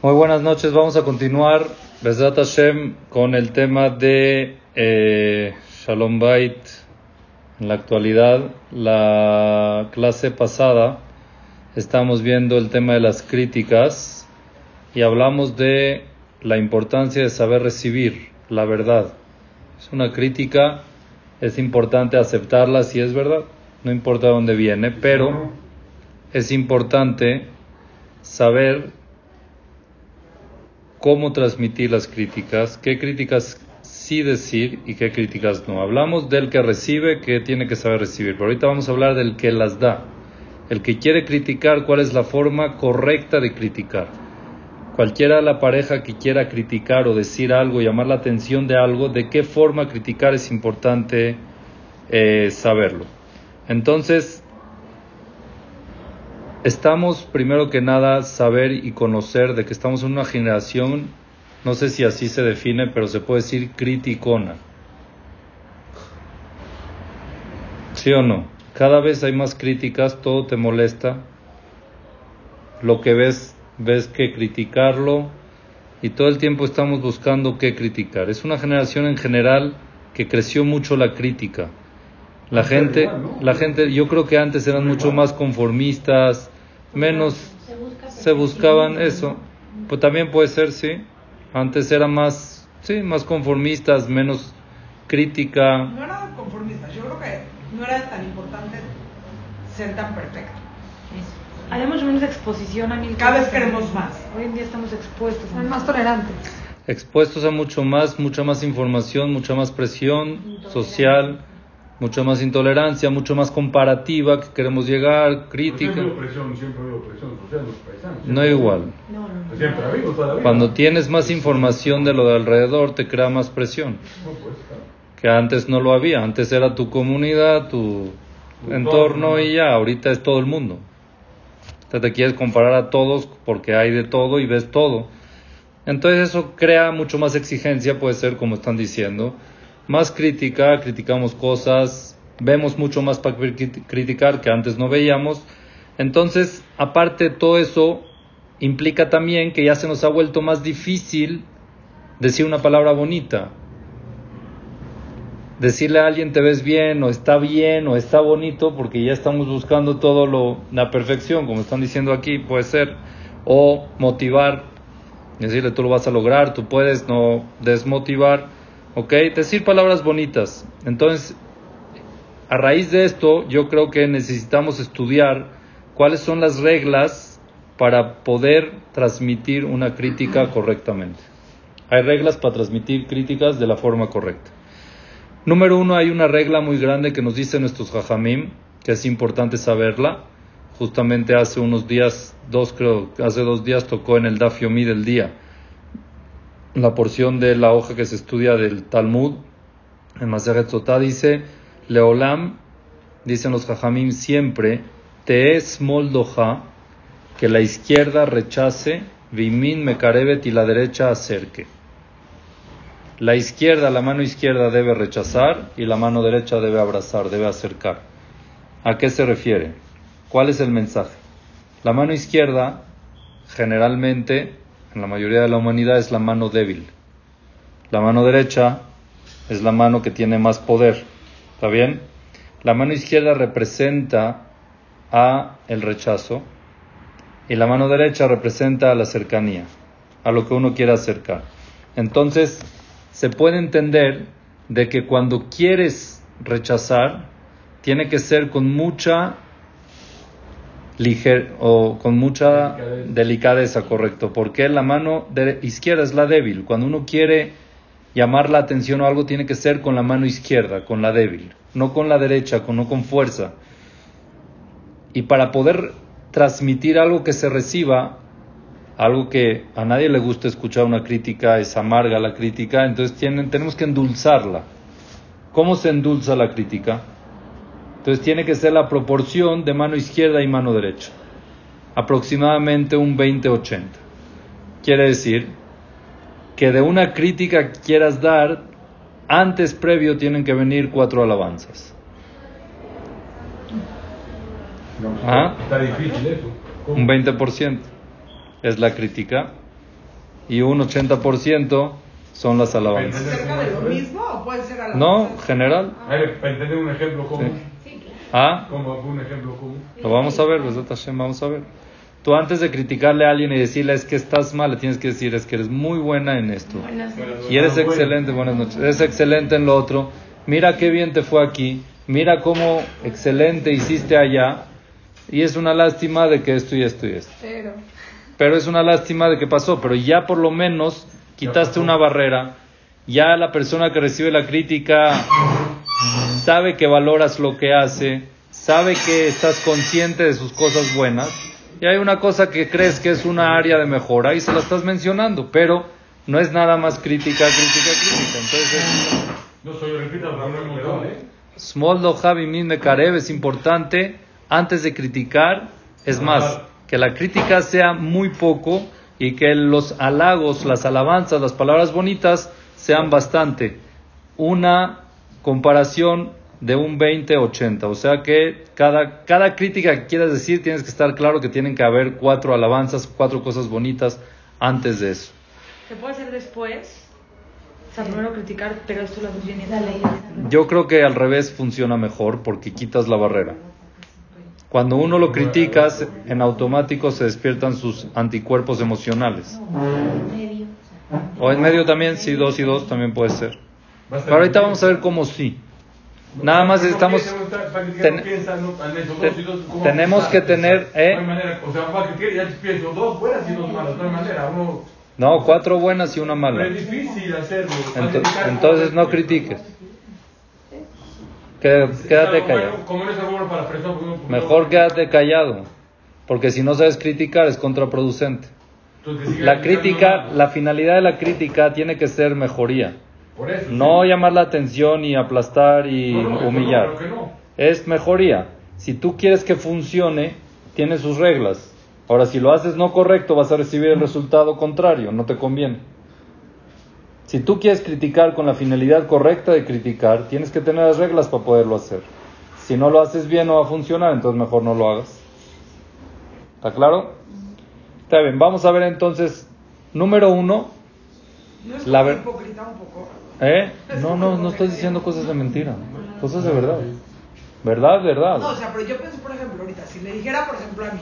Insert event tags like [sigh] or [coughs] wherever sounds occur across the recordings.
Muy buenas noches, vamos a continuar, Besrat Hashem, con el tema de eh, Shalom Bait en la actualidad. La clase pasada estamos viendo el tema de las críticas y hablamos de la importancia de saber recibir la verdad. Es una crítica, es importante aceptarla si es verdad, no importa dónde viene, pero es importante saber cómo transmitir las críticas, qué críticas sí decir y qué críticas no. Hablamos del que recibe, que tiene que saber recibir, pero ahorita vamos a hablar del que las da. El que quiere criticar, cuál es la forma correcta de criticar. Cualquiera la pareja que quiera criticar o decir algo, llamar la atención de algo, de qué forma criticar es importante eh, saberlo. Entonces, estamos primero que nada saber y conocer de que estamos en una generación, no sé si así se define, pero se puede decir criticona. ¿Sí o no? Cada vez hay más críticas, todo te molesta. Lo que ves, ves que criticarlo y todo el tiempo estamos buscando qué criticar. Es una generación en general que creció mucho la crítica. La gente, la gente, yo creo que antes eran mucho más conformistas, menos se buscaban eso. Pues también puede ser, sí. Antes eran más, sí, más conformistas, menos crítica. No eran conformistas, yo creo que no era tan importante ser tan perfecto. Hay mucho menos exposición a mil Cada vez queremos más. Hoy en día estamos expuestos. Más tolerantes. Expuestos a mucho más, mucha más información, mucha más presión social mucha más intolerancia, mucho más comparativa, que queremos llegar, crítica. Siempre hubo presión, siempre hubo presión social los paisanos. No igual. No, no, no. Siempre ha habido, toda la vida. Cuando tienes más información de lo de alrededor, te crea más presión. No, pues, claro. Que antes no lo había. Antes era tu comunidad, tu Tu entorno y ya. Ahorita es todo el mundo. Te, te quieres comparar a todos porque hay de todo y ves todo. Entonces eso crea mucho más exigencia, puede ser como están diciendo. Más crítica, criticamos cosas, vemos mucho más para cri- criticar que antes no veíamos. Entonces, aparte de todo eso, implica también que ya se nos ha vuelto más difícil decir una palabra bonita. Decirle a alguien te ves bien o está bien o está bonito porque ya estamos buscando todo lo la perfección, como están diciendo aquí, puede ser o motivar, decirle tú lo vas a lograr, tú puedes no desmotivar, ¿ok? Decir palabras bonitas. Entonces, a raíz de esto, yo creo que necesitamos estudiar cuáles son las reglas para poder transmitir una crítica correctamente. Hay reglas para transmitir críticas de la forma correcta. Número uno, hay una regla muy grande que nos dicen nuestros jajamim, que es importante saberla. Justamente hace unos días, dos creo, hace dos días tocó en el Daf Yomi del día la porción de la hoja que se estudia del Talmud, en Maseret Sotá dice, Leolam, dicen los jajamim siempre, te es moldoja, que la izquierda rechace, vimin mekarevet y la derecha acerque. La izquierda, la mano izquierda debe rechazar y la mano derecha debe abrazar, debe acercar. ¿A qué se refiere? ¿Cuál es el mensaje? La mano izquierda, generalmente, en la mayoría de la humanidad, es la mano débil. La mano derecha es la mano que tiene más poder. ¿Está bien? La mano izquierda representa a el rechazo y la mano derecha representa a la cercanía, a lo que uno quiere acercar. Entonces, se puede entender de que cuando quieres rechazar, tiene que ser con mucha liger o con mucha Delicadeza. delicadeza, correcto, porque la mano de izquierda es la débil. Cuando uno quiere llamar la atención o algo, tiene que ser con la mano izquierda, con la débil, no con la derecha, con, no con fuerza. Y para poder transmitir algo que se reciba, algo que a nadie le gusta escuchar una crítica, es amarga la crítica, entonces tienen, tenemos que endulzarla. ¿Cómo se endulza la crítica? Entonces tiene que ser la proporción de mano izquierda y mano derecha. Aproximadamente un 20-80. Quiere decir que de una crítica que quieras dar, antes previo tienen que venir cuatro alabanzas. No, Ah. Está difícil eso. ¿Cómo? Un 20% es la crítica. y un 80% son las alabanzas. ¿Cerca de lo mismo o puede ser a la No, general. A ver, para entender un ejemplo común. Ah, Como un ejemplo común. lo vamos a ver, vamos a ver. Tú antes de criticarle a alguien y decirle es que estás mal, le tienes que decir es que eres muy buena en esto. Buenas noches. Y eres excelente, buenas noches. Eres excelente en lo otro. Mira qué bien te fue aquí. Mira cómo excelente hiciste allá. Y es una lástima de que esto y esto y esto. Pero. Pero es una lástima de que pasó. Pero ya por lo menos quitaste una barrera. Ya la persona que recibe la crítica sabe que valoras lo que hace. Sabe que estás consciente de sus cosas buenas. Y hay una cosa que crees que es una área de mejora y se la estás mencionando. Pero no es nada más crítica, crítica, crítica. Entonces, No soy, repita, no ¿eh? Smoldo Javi Min Karev es importante antes de criticar. Es más, que la crítica sea muy poco y que los halagos, las alabanzas, las palabras bonitas sean bastante. Una comparación de un 20-80. O sea que cada, cada crítica que quieras decir tienes que estar claro que tienen que haber cuatro alabanzas, cuatro cosas bonitas antes de eso. ¿Se puede hacer después? O sea, primero criticar, pero esto lo haces bien y lo Yo creo que al revés funciona mejor porque quitas la barrera. Cuando uno lo criticas, en automático se despiertan sus anticuerpos emocionales. O en medio también, sí, dos y dos también puede ser. Pero ahorita vamos a ver cómo sí. Nada más estamos... piensa, no está- para criticar, ten- no piensa, no, en eso, te- dos y dos, ¿cómo tenemos que tener. ¿eh? No cuatro buenas y una mala. es difícil hacerlo. entonces no critiques. Qué- Es Quédate callado. bueno, Como no es algo bueno para la persona, porque uno- Mejor quédate callado. Porque si no sabes criticar es contraproducente. La crítica, la finalidad de la crítica tiene que ser mejoría. Por eso, No sí. llamar la atención y aplastar y No, no, eso no, humillar. claro. Es mejoría. Si tú quieres que funcione, tiene sus reglas. Ahora, si lo haces no correcto, vas a recibir el resultado contrario. No te conviene. Si tú quieres criticar con la finalidad correcta de criticar, tienes que tener las reglas para poderlo hacer. Si no lo haces bien, no va a funcionar, entonces mejor no lo hagas. ¿Está claro? Está bien, vamos a ver entonces, número uno, ¿No es La ver- hipócrita un poco? ¿eh? [laughs] No, no, no estás diciendo cosas de mentira, cosas de verdad. ¿Verdad? ¿Verdad? No, o sea, pero yo pienso, por ejemplo, ahorita, si le dijera, por ejemplo, a mí,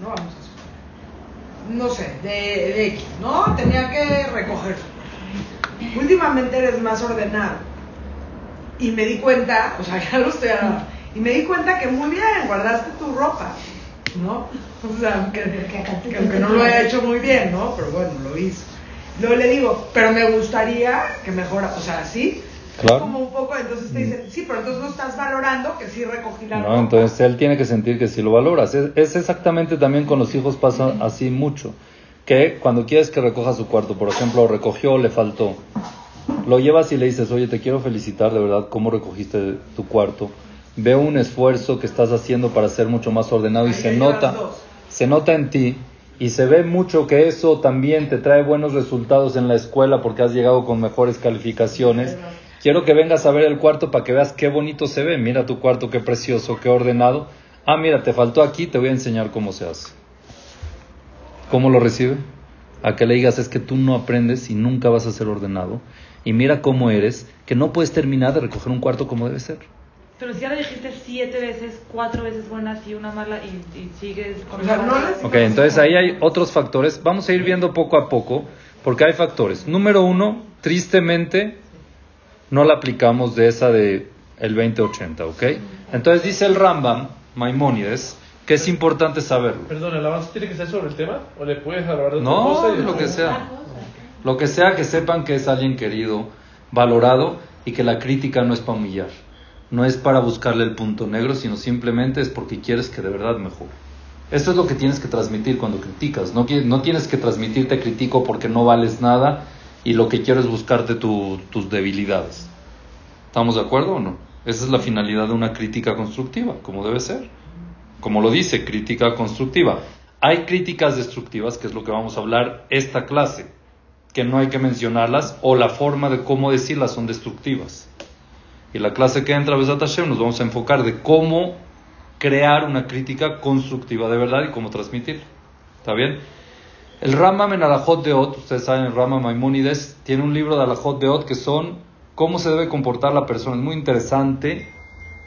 no vamos a suponer, no sé, de, de X, ¿no? Tenía que recoger. Últimamente eres más ordenado. Y me di cuenta, o sea, [laughs] ya lo estoy hablando, y me di cuenta que muy bien, guardaste tu ropa, ¿no? [laughs] O sea, aunque, que aunque no lo haya hecho muy bien, ¿no? Pero bueno, lo hizo. Luego le digo, pero me gustaría que mejora, o sea, sí. Claro. Como un poco, entonces te dicen, sí, pero entonces no estás valorando que sí recogí la No, ropa. entonces él tiene que sentir que si lo valoras. Es, es exactamente también con los hijos pasa así mucho. Que cuando quieres que recoja su cuarto, por ejemplo, recogió o le faltó, lo llevas y le dices, oye, te quiero felicitar de verdad cómo recogiste tu cuarto. Veo un esfuerzo que estás haciendo para ser mucho más ordenado y se nota, se nota en ti y se ve mucho que eso también te trae buenos resultados en la escuela porque has llegado con mejores calificaciones. Quiero que vengas a ver el cuarto para que veas qué bonito se ve. Mira tu cuarto, qué precioso, qué ordenado. Ah, mira, te faltó aquí, te voy a enseñar cómo se hace. ¿Cómo lo recibe? A que le digas es que tú no aprendes y nunca vas a ser ordenado. Y mira cómo eres, que no puedes terminar de recoger un cuarto como debe ser. Pero si ya le dijiste siete veces, cuatro veces buenas y una mala y, y sigues con O sea, no les- Ok, entonces ahí hay otros factores. Vamos a ir viendo poco a poco, porque hay factores. Número uno, tristemente, no la aplicamos de esa de el 2080, ¿ok? Entonces dice el Rambam, Maimónides, que es importante saberlo. Perdón, ¿el avance tiene que ser sobre el tema? ¿O le puedes hablar de otra No, cosa? de lo que sea. Lo que sea que sepan que es alguien querido, valorado y que la crítica no es para humillar. No es para buscarle el punto negro, sino simplemente es porque quieres que de verdad mejore. Esto es lo que tienes que transmitir cuando criticas. No, no tienes que transmitir te critico porque no vales nada y lo que quiero es buscarte tu- tus debilidades. ¿Estamos de acuerdo o no? Esa es la finalidad de una crítica constructiva, como debe ser. Como lo dice, crítica constructiva. Hay críticas destructivas, que es lo que vamos a hablar esta clase, que no hay que mencionarlas, o la forma de cómo decirlas son destructivas. Y la clase que entra, Besat Hashem, nos vamos a enfocar de cómo crear una crítica constructiva de verdad y cómo transmitirla. ¿Está bien? El Rambam en Alajot de Ot, ustedes saben, el Rambam Maimónides tiene un libro de Alajot de Ot que son cómo se debe comportar la persona. Es muy interesante,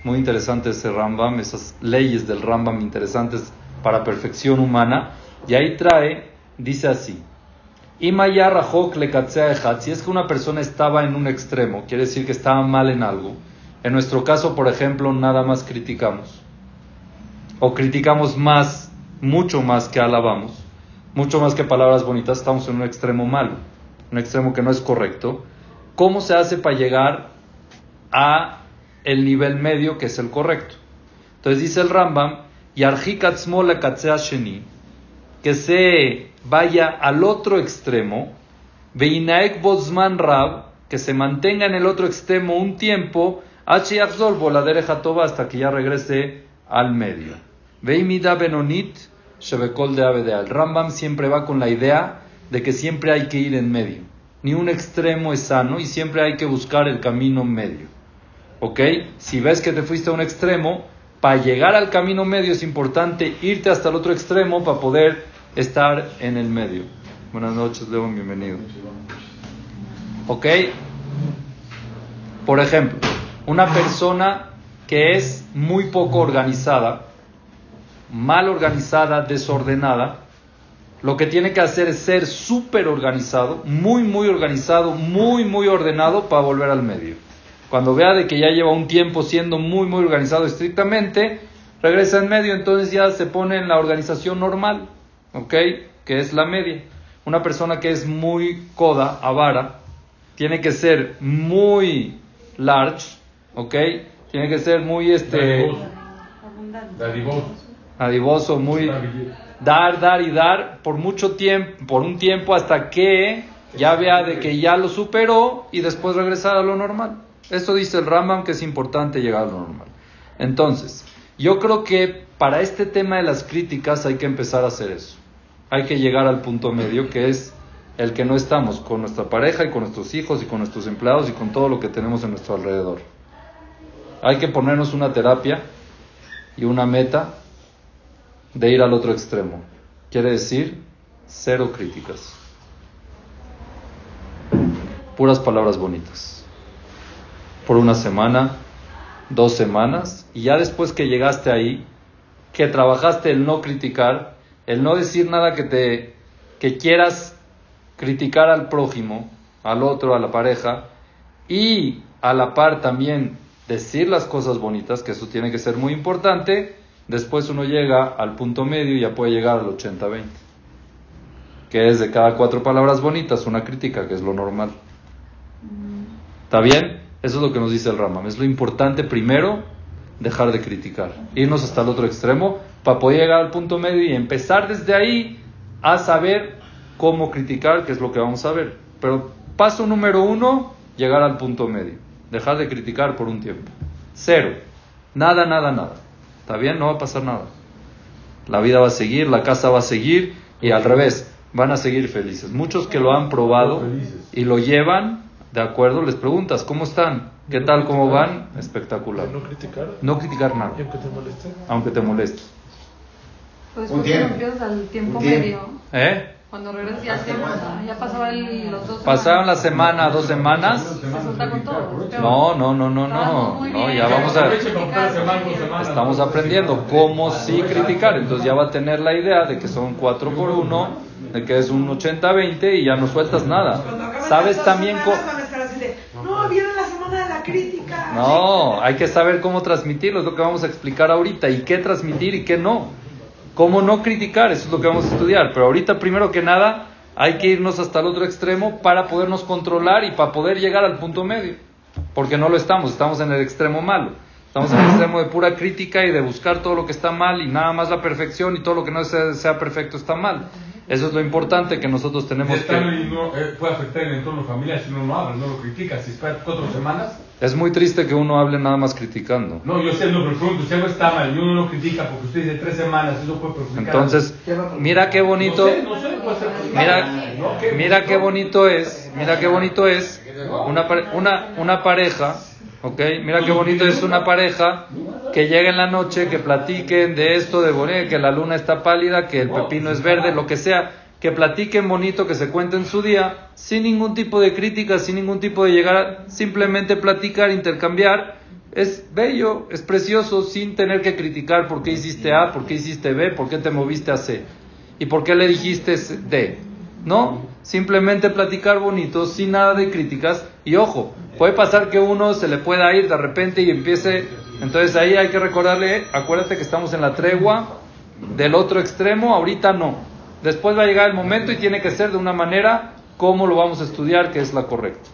muy interesante ese Rambam, esas leyes del Rambam interesantes para perfección humana. Y ahí trae, dice así, si es que una persona estaba en un extremo, quiere decir que estaba mal en algo. En nuestro caso, por ejemplo, nada más criticamos. O criticamos más, mucho más que alabamos. Mucho más que palabras bonitas, estamos en un extremo malo, un extremo que no es correcto. ¿Cómo se hace para llegar a el nivel medio que es el correcto? Entonces dice el Rambam, sheni, que se vaya al otro extremo, Veinaek Bozman Rab, que se mantenga en el otro extremo un tiempo, la derecha toba hasta que ya regrese al medio. Veimida Benonit, Shebekol de Abedea. El Rambam siempre va con la idea de que siempre hay que ir en medio. Ni un extremo es sano y siempre hay que buscar el camino medio. ¿Ok? Si ves que te fuiste a un extremo, para llegar al camino medio es importante irte hasta el otro extremo para poder estar en el medio. Buenas noches, León, bienvenido. ¿Ok? Por ejemplo, una persona que es muy poco organizada, mal organizada, desordenada, lo que tiene que hacer es ser súper organizado, muy, muy organizado, muy, muy ordenado para volver al medio. Cuando vea de que ya lleva un tiempo siendo muy, muy organizado estrictamente, regresa en medio, entonces ya se pone en la organización normal. ¿Ok? Que es la media. Una persona que es muy coda, avara, tiene que ser muy large, ¿ok? Tiene que ser muy este adivoso, muy dar, dar y dar por mucho tiempo, por un tiempo hasta que ya vea de que ya lo superó y después regresar a lo normal. Esto dice el Rambam que es importante llegar a lo normal. Entonces, yo creo que para este tema de las críticas hay que empezar a hacer eso hay que llegar al punto medio, que es el que no estamos con nuestra pareja y con nuestros hijos y con nuestros empleados y con todo lo que tenemos en nuestro alrededor. Hay que ponernos una terapia y una meta de ir al otro extremo. Quiere decir cero críticas. Puras palabras bonitas. Por una semana, dos semanas, y ya después que llegaste ahí, que trabajaste el no criticar, el no decir nada que te que quieras criticar al prójimo, al otro, a la pareja y a la par también decir las cosas bonitas, que eso tiene que ser muy importante, después uno llega al punto medio y ya puede llegar al 80-20, que es de cada cuatro palabras bonitas una crítica, que es lo normal. ¿Está bien? Eso es lo que nos dice el Ramam. Es lo importante primero dejar de criticar, irnos hasta el otro extremo para poder llegar al punto medio y empezar desde ahí a saber cómo criticar, que es lo que vamos a ver. Pero paso número uno, llegar al punto medio, dejar de criticar por un tiempo. Cero, nada, nada, nada. ¿Está bien? No va a pasar nada. La vida va a seguir, la casa va a seguir y al revés, van a seguir felices. Muchos que lo han probado y lo llevan, de acuerdo, les preguntas, ¿cómo están? ¿Qué tal? ¿Cómo van? Espectacular. No criticar. No criticar nada. aunque te moleste? Aunque te moleste. Pues un tiempo. empiezas al tiempo medio. ¿Eh? Cuando regresas ya, ya pasaban los dos Pasaron la semana, dos semanas. con todo. No, no, no, no, no. No, ya vamos a. Estamos aprendiendo cómo sí criticar. Entonces ya va a tener la idea de que son 4 por 1, de que es un 80-20 y ya no sueltas nada. ¿Sabes también cómo.? No, viene la semana de la crítica. No, hay que saber cómo transmitirlo, es lo que vamos a explicar ahorita, y qué transmitir y qué no. Cómo no criticar, eso es lo que vamos a estudiar. Pero ahorita, primero que nada, hay que irnos hasta el otro extremo para podernos controlar y para poder llegar al punto medio. Porque no lo estamos, estamos en el extremo malo. Estamos en el extremo de pura crítica y de buscar todo lo que está mal y nada más la perfección y todo lo que no sea perfecto está mal. Eso es lo importante que nosotros tenemos que... Eh, puede afectar el entorno familiar si uno no habla, no lo critica. Si espera cuatro semanas... Es muy triste que uno hable nada más criticando. No, yo sé, no, pero pregunto, si algo está mal y uno lo critica porque usted dice tres semanas, eso puede perjudicar. Entonces, mira qué bonito... No sé, puede ser mira, mira qué bonito es, mira qué bonito es una, una, una pareja ¿Ok? Mira qué bonito es una pareja que llega en la noche, que platiquen de esto, de que la luna está pálida, que el pepino es verde, lo que sea. Que platiquen bonito, que se cuenten su día, sin ningún tipo de crítica, sin ningún tipo de llegar, a simplemente platicar, intercambiar. Es bello, es precioso, sin tener que criticar por qué hiciste A, por qué hiciste B, por qué te moviste a C y por qué le dijiste D. No, simplemente platicar bonito, sin nada de críticas. Y ojo, puede pasar que uno se le pueda ir de repente y empiece. Entonces ahí hay que recordarle, acuérdate que estamos en la tregua del otro extremo, ahorita no. Después va a llegar el momento y tiene que ser de una manera como lo vamos a estudiar, que es la correcta.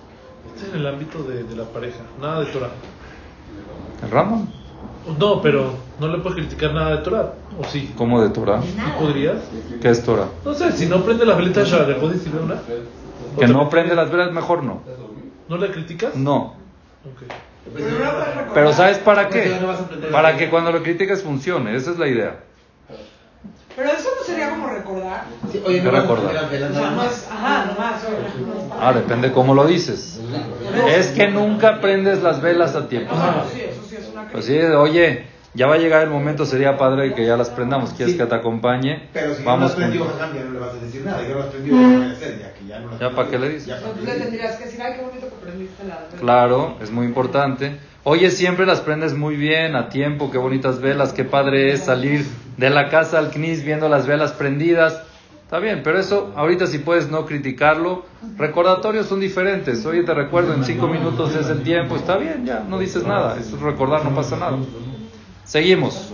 Este es en el ámbito de, de la pareja, nada de Torah. ¿El Ramón? No, pero no le puedes criticar nada de Torah, ¿o sí? ¿Cómo de Torah? ¿Sí podrías? ¿Qué es Torah? No sé, si no prende las velitas ya, ¿le puedes decir una? Que no prende las velas, mejor no. ¿No le criticas? No. Ok. Pero no lo puedes recordar. Pero ¿sabes para qué? Para que cuando lo critiques funcione, esa es la idea. Pero eso no sería como recordar. Sí, oye, ¿Qué no recordar? O velas sea, nada no más. es. Ajá, nomás. oye, Ah, depende cómo lo dices. Es que nunca prendes las velas a tiempo. Ah, sí, eso sí es una Pues sí, oye, ya va a llegar el momento, sería padre que ya las prendamos. ¿Quieres Sí. que te acompañe? Pero si no Vamos las prendió. Jajam, ya no le vas a decir nada. Ya no las prendió, ¿qué voy a hacer? Ya que ya no las ¿Ya para qué le dices? ya le tendrías que decir, ay, qué bonito que prendiste la vela. Claro, es muy importante. Oye, siempre las prendes muy bien, a tiempo, qué bonitas velas, qué padre es salir de la casa al CNIS viendo las velas prendidas. Está bien, pero eso ahorita si puedes no criticarlo. Recordatorios son diferentes. Oye, te recuerdo, en cinco minutos es el tiempo. Está bien, ya, no dices nada. Es recordar, no pasa nada. Seguimos.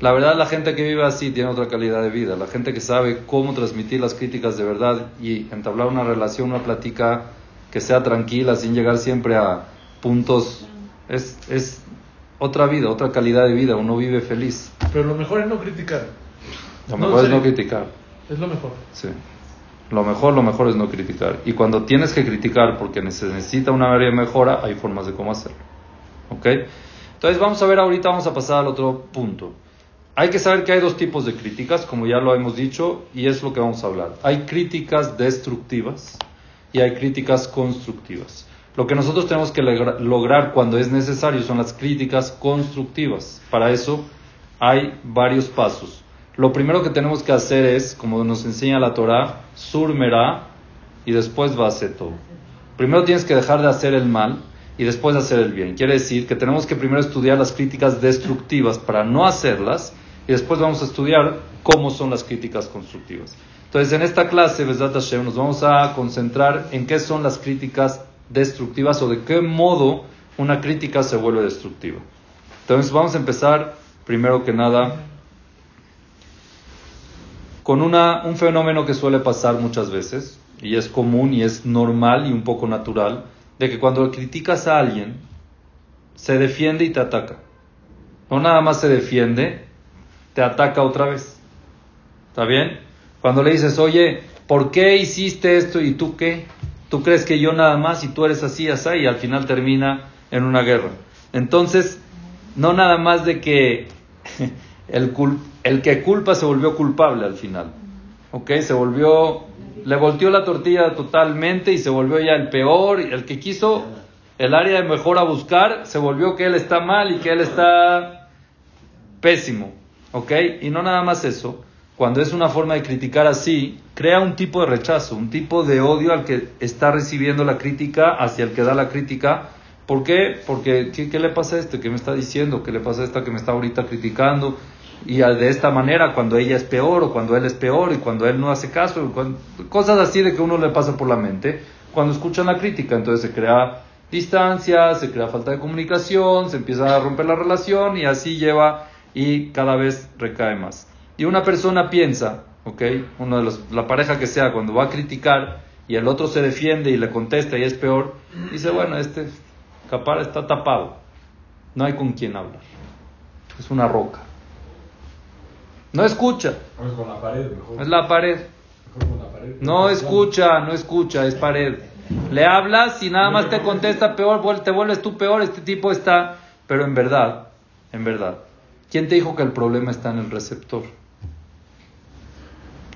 La verdad, la gente que vive así tiene otra calidad de vida. La gente que sabe cómo transmitir las críticas de verdad y entablar una relación, una plática que sea tranquila, sin llegar siempre a puntos. Es, es otra vida, otra calidad de vida. Uno vive feliz. Pero lo mejor es no criticar. Lo No, mejor en es no criticar. Es lo mejor. Sí. Lo mejor, lo mejor es no criticar. Y cuando tienes que criticar porque se necesita una área de mejora, hay formas de cómo hacerlo. ¿Ok? Entonces vamos a ver ahorita, vamos a pasar al otro punto. Hay que saber que hay dos tipos de críticas, como ya lo hemos dicho, y es lo que vamos a hablar. Hay críticas destructivas y hay críticas constructivas. Lo que nosotros tenemos que logra- lograr cuando es necesario son las críticas constructivas. Para eso hay varios pasos. Lo primero que tenemos que hacer es, como nos enseña la Torah, surmerá y después va a hacer todo. Primero tienes que dejar de hacer el mal y después hacer el bien. Quiere decir que tenemos que primero estudiar las críticas destructivas para no hacerlas y después vamos a estudiar cómo son las críticas constructivas. Entonces, en esta clase, Besdat Hashem, nos vamos a concentrar en qué son las críticas destructivas o de qué modo una crítica se vuelve destructiva. Entonces, vamos a empezar, primero que nada, con una, un fenómeno que suele pasar muchas veces, y es común y es normal y un poco natural, de que cuando criticas a alguien, se defiende y te ataca. No nada más se defiende, te ataca otra vez. ¿Está bien? Cuando le dices, oye, ¿por qué hiciste esto y tú qué? Tú crees que yo nada más y tú eres así, así, y al final termina en una guerra. Entonces, no nada más de que [laughs] el, que culpa se volvió culpable al final. ¿Ok? Se volvió, le volteó la tortilla totalmente y se volvió ya el peor. El que quiso el área de mejor a buscar, se volvió que él está mal y que él está pésimo. ¿Ok? Y no nada más eso. Cuando es una forma de criticar así, crea un tipo de rechazo, un tipo de odio al que está recibiendo la crítica hacia el que da la crítica. ¿Por qué? Porque ¿qué, le pasa a este que me está diciendo? ¿Qué le pasa a esta que me está ahorita criticando? Y de esta manera, cuando ella es peor o cuando él es peor y cuando él no hace caso, cosas así de que uno le pasa por la mente cuando escuchan la crítica. Entonces se crea distancia, se crea falta de comunicación, se empieza a romper la relación y así lleva y cada vez recae más. Y una persona piensa, ¿ok? Uno de los, la pareja que sea, cuando va a criticar y el otro se defiende y le contesta y es peor, dice, bueno, este capar está tapado, no hay con quien hablar, es una roca. No escucha, con la pared, mejor. es la pared. Mejor con la pared. No escucha, no escucha, es pared. Le hablas y nada más te contesta peor, te vuelves tú peor, este tipo está... Pero en verdad, en verdad, ¿quién te dijo que el problema está en el receptor?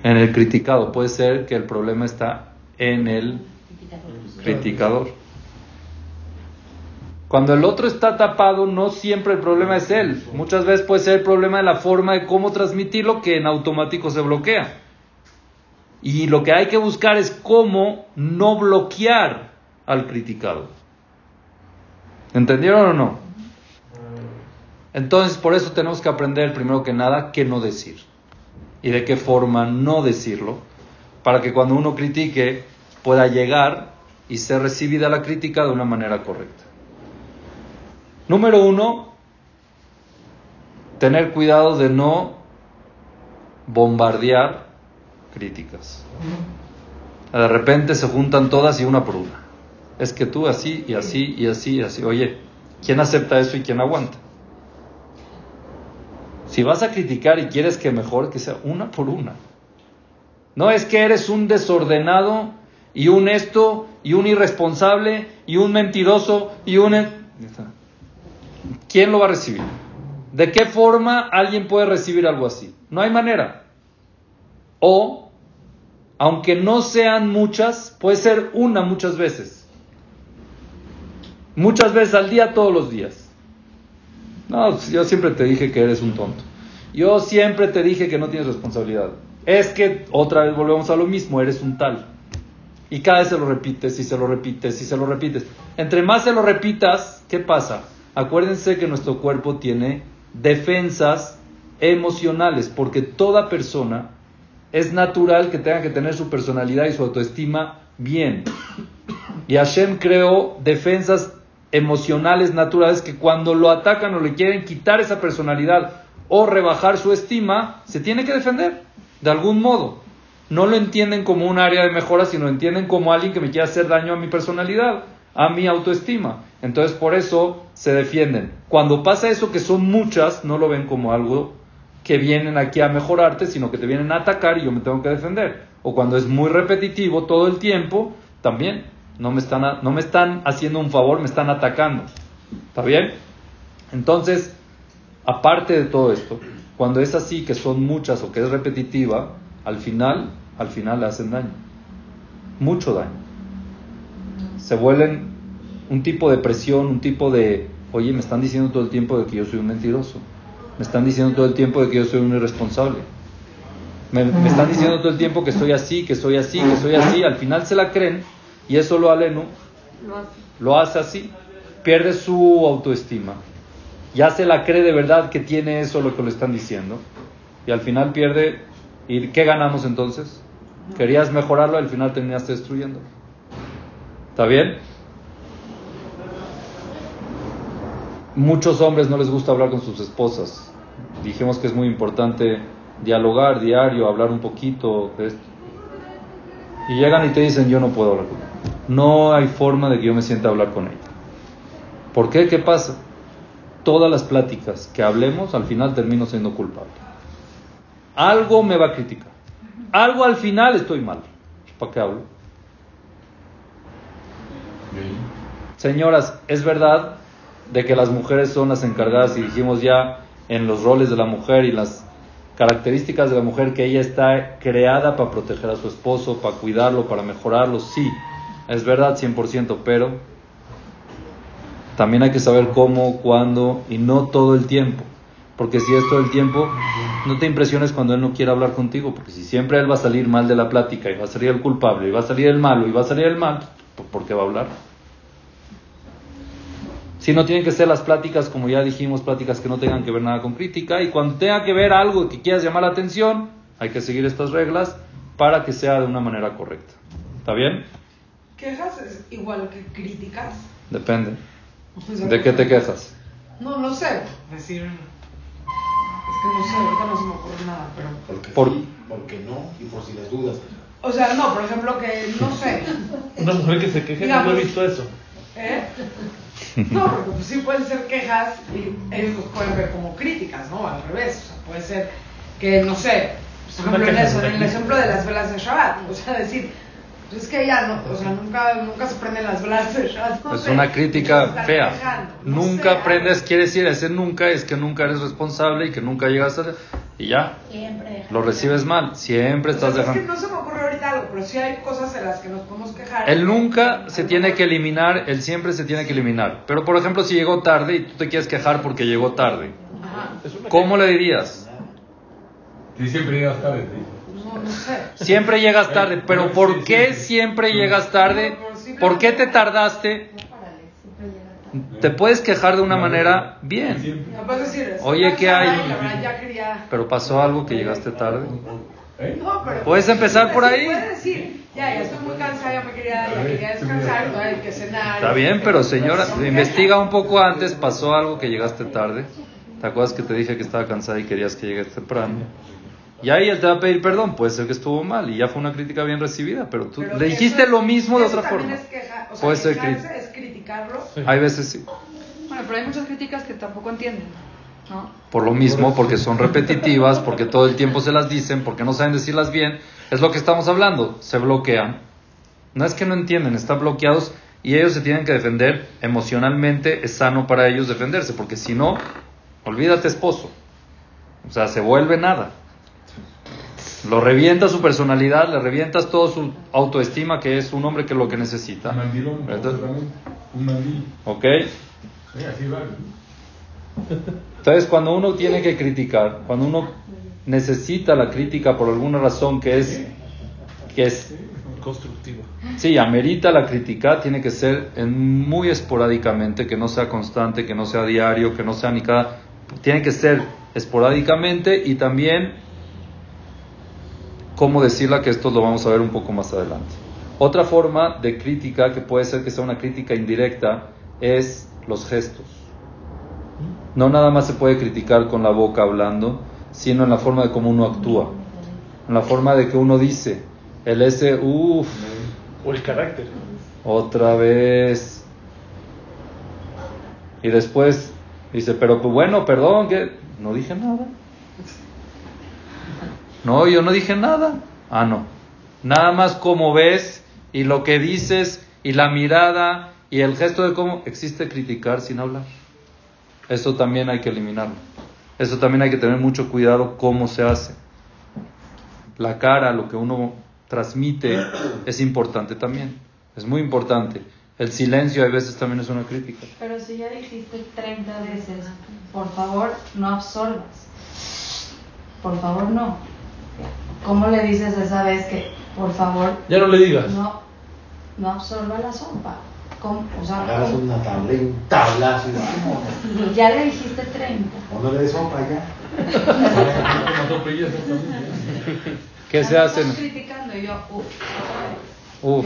En el criticado. Puede ser que el problema está en el criticador. Cuando el otro está tapado, no siempre el problema es él. Muchas veces puede ser el problema de la forma de cómo transmitirlo que en automático se bloquea. Y lo que hay que buscar es cómo no bloquear al criticado. ¿Entendieron o no? Entonces, por eso tenemos que aprender primero que nada qué no decir y de qué forma no decirlo, para que cuando uno critique pueda llegar y ser recibida la crítica de una manera correcta. Número uno, tener cuidado de no bombardear críticas. De repente se juntan todas y una por una. Es que tú así y así y así y así. Oye, ¿quién acepta eso y quién aguanta? Si vas a criticar y quieres que mejore, que sea una por una. No es que eres un desordenado y un esto y un irresponsable y un mentiroso y un... ¿Quién lo va a recibir? ¿De qué forma alguien puede recibir algo así? No hay manera. O, aunque no sean muchas, puede ser una muchas veces. Muchas veces al día, todos los días. No, yo siempre te dije que eres un tonto. Yo siempre te dije que no tienes responsabilidad. Es que otra vez volvemos a lo mismo, eres un tal. Y cada vez se lo repites y se lo repites y se lo repites. Entre más se lo repitas, ¿qué pasa? Acuérdense que nuestro cuerpo tiene defensas emocionales, porque toda persona es natural que tenga que tener su personalidad y su autoestima bien. Y Hashem creó defensas emocionales naturales que cuando lo atacan o le quieren quitar esa personalidad o rebajar su estima, se tiene que defender de algún modo. No lo entienden como un área de mejora, sino lo entienden como alguien que me quiere hacer daño a mi personalidad, a mi autoestima. Entonces por eso se defienden. Cuando pasa eso, que son muchas, no lo ven como algo que vienen aquí a mejorarte, sino que te vienen a atacar y yo me tengo que defender. O cuando es muy repetitivo todo el tiempo, también no me están, no me están haciendo un favor, me están atacando. ¿Está bien? Entonces, aparte de todo esto, cuando es así, que son muchas o que es repetitiva, al final, al final le hacen daño. Mucho daño. Se vuelven un tipo de presión, un tipo de, oye, me están diciendo todo el tiempo de que yo soy un mentiroso. Me están diciendo todo el tiempo de que yo soy un irresponsable. Me, me están diciendo todo el tiempo que soy así, que soy así, que soy así. Al final se la creen y eso lo aleno lo hace así. Pierde su autoestima. Ya se la cree de verdad que tiene eso lo que le están diciendo. Y al final pierde. ¿Y qué ganamos entonces? Querías mejorarlo, al final terminaste destruyendo. ¿Está bien? Muchos hombres no les gusta hablar con sus esposas. Dijimos que es muy importante dialogar diario, hablar un poquito de esto. Y llegan y te dicen, yo no puedo hablar con. No hay forma de que yo me sienta a hablar con ella. ¿Por qué? ¿Qué pasa? Todas las pláticas que hablemos, al final termino siendo culpable. Algo me va a criticar. Algo al final estoy mal. ¿Para qué hablo? Señoras, es verdad de que las mujeres son las encargadas, y dijimos ya en los roles de la mujer y las características de la mujer, que ella está creada para proteger a su esposo, para cuidarlo, para mejorarlo, sí, es verdad 100%, pero también hay que saber cómo, cuándo y no todo el tiempo. Porque si es todo el tiempo, no te impresiones cuando él no quiere hablar contigo, porque si siempre él va a salir mal de la plática y va a salir el culpable y va a salir el malo y va a salir el mal, ¿por qué va a hablar? Si no tienen que ser las pláticas, como ya dijimos, pláticas que no tengan que ver nada con crítica. Y cuando tenga que ver algo que quieras llamar la atención, hay que seguir estas reglas para que sea de una manera correcta. ¿Está bien? ¿Quejas es igual que críticas? Depende. O sea, ¿De qué te quejas? No, no sé. Decir. Es que no sé, ahorita no se me ocurre nada, pero. Porque Por- sí, porque no, y por si las dudas. O sea, no, por ejemplo, que no sé. [laughs] Una mujer que se queje, no Digamos- he visto eso. ¿Eh? No, porque pues sí pueden ser quejas y ellos los pueden ver como críticas, ¿no? Al revés. O sea, puede ser que, no sé, por ejemplo, en, eso, en el ejemplo de las velas de Shabbat. O sea, decir, pues es que ya no, o sea, nunca, nunca se prenden las no Es sé. una crítica fea. no nunca aprendes, quiere decir, ese nunca es que nunca eres responsable y que nunca llegas a... Y ya, Siempre lo recibes mal. Siempre O sea, estás es que dejando... no se me ocurre ahorita algo. pero sí hay cosas en las que nos podemos quejar. El nunca se tiene que eliminar, el siempre se tiene que eliminar. Pero por ejemplo, si llegó tarde y tú te quieres quejar porque llegó tarde, Ajá. ¿cómo le dirías? Si siempre llegas tarde, te Siempre llegas tarde, pero ¿por qué siempre llegas tarde? ¿Por qué te tardaste? Te puedes quejar de una manera bien, eso. Oye, ¿qué hay? Pero pasó algo que llegaste tarde. ¿Eh? No, pero Puedes empezar por ahí. Puedes decir, ya, ya estoy muy cansada, ya me quería, ya quería descansar, no hay que cenar. Está bien, pero señora, investiga un poco antes, pasó algo que llegaste tarde. ¿Te acuerdas que te dije que estaba cansada y querías que llegues temprano? Y ahí él te va a pedir perdón, puede ser que estuvo mal y ya fue una crítica bien recibida, pero tú Pero le dijiste lo mismo de otra forma. Es queja, o sea, Puede ser es criticarlo. Hay veces sí. Bueno, pero hay muchas críticas que tampoco entienden, ¿no? Por lo mismo, porque son repetitivas, porque todo el tiempo se las dicen, porque no saben decirlas bien. Es lo que estamos hablando, se bloquean. No es que no entienden, están bloqueados y ellos se tienen que defender emocionalmente. Es sano para ellos defenderse, porque si no, olvídate esposo. O sea, se vuelve nada. Lo revienta su personalidad, le revientas todo su autoestima, que es un hombre que es lo que necesita. Un mandilón. Un mandil. ¿Ok? Sí, así va. Entonces, cuando uno tiene que criticar, cuando uno necesita la crítica por alguna razón que es, que es, constructiva. sí, amerita la crítica, tiene que ser en muy esporádicamente, que no sea constante, que no sea diario, que no sea ni cada, tiene que ser esporádicamente y también cómo decirla, que esto lo vamos a ver un poco más adelante. Otra forma de crítica, que puede ser que sea una crítica indirecta, es los gestos. No nada más se puede criticar con la boca hablando, sino en la forma de cómo uno actúa, en la forma de que uno dice, el ese, uff, O el carácter. otra vez. Y después dice, pero pues bueno, perdón, que no dije nada. No, yo no dije nada. Ah, no. Nada más como ves y lo que dices y la mirada y el gesto de cómo existe criticar sin hablar. Eso también hay que eliminarlo. Eso también hay que tener mucho cuidado cómo se hace. La cara, lo que uno transmite, [coughs] es importante también. Es muy importante. El silencio a veces también es una crítica. Pero si ya dijiste 30 veces, por favor, no absorbas. Por favor, no. ¿Cómo le dices esa vez que, por favor, Ya no le digas. no, no absorba la sopa? ¿Cómo? O sea, Agarras ¿cómo? una tabla y un tablazo y ya le dijiste 30. O no le des sopa ya. ¿Qué se hacen? criticando y yo, Uf.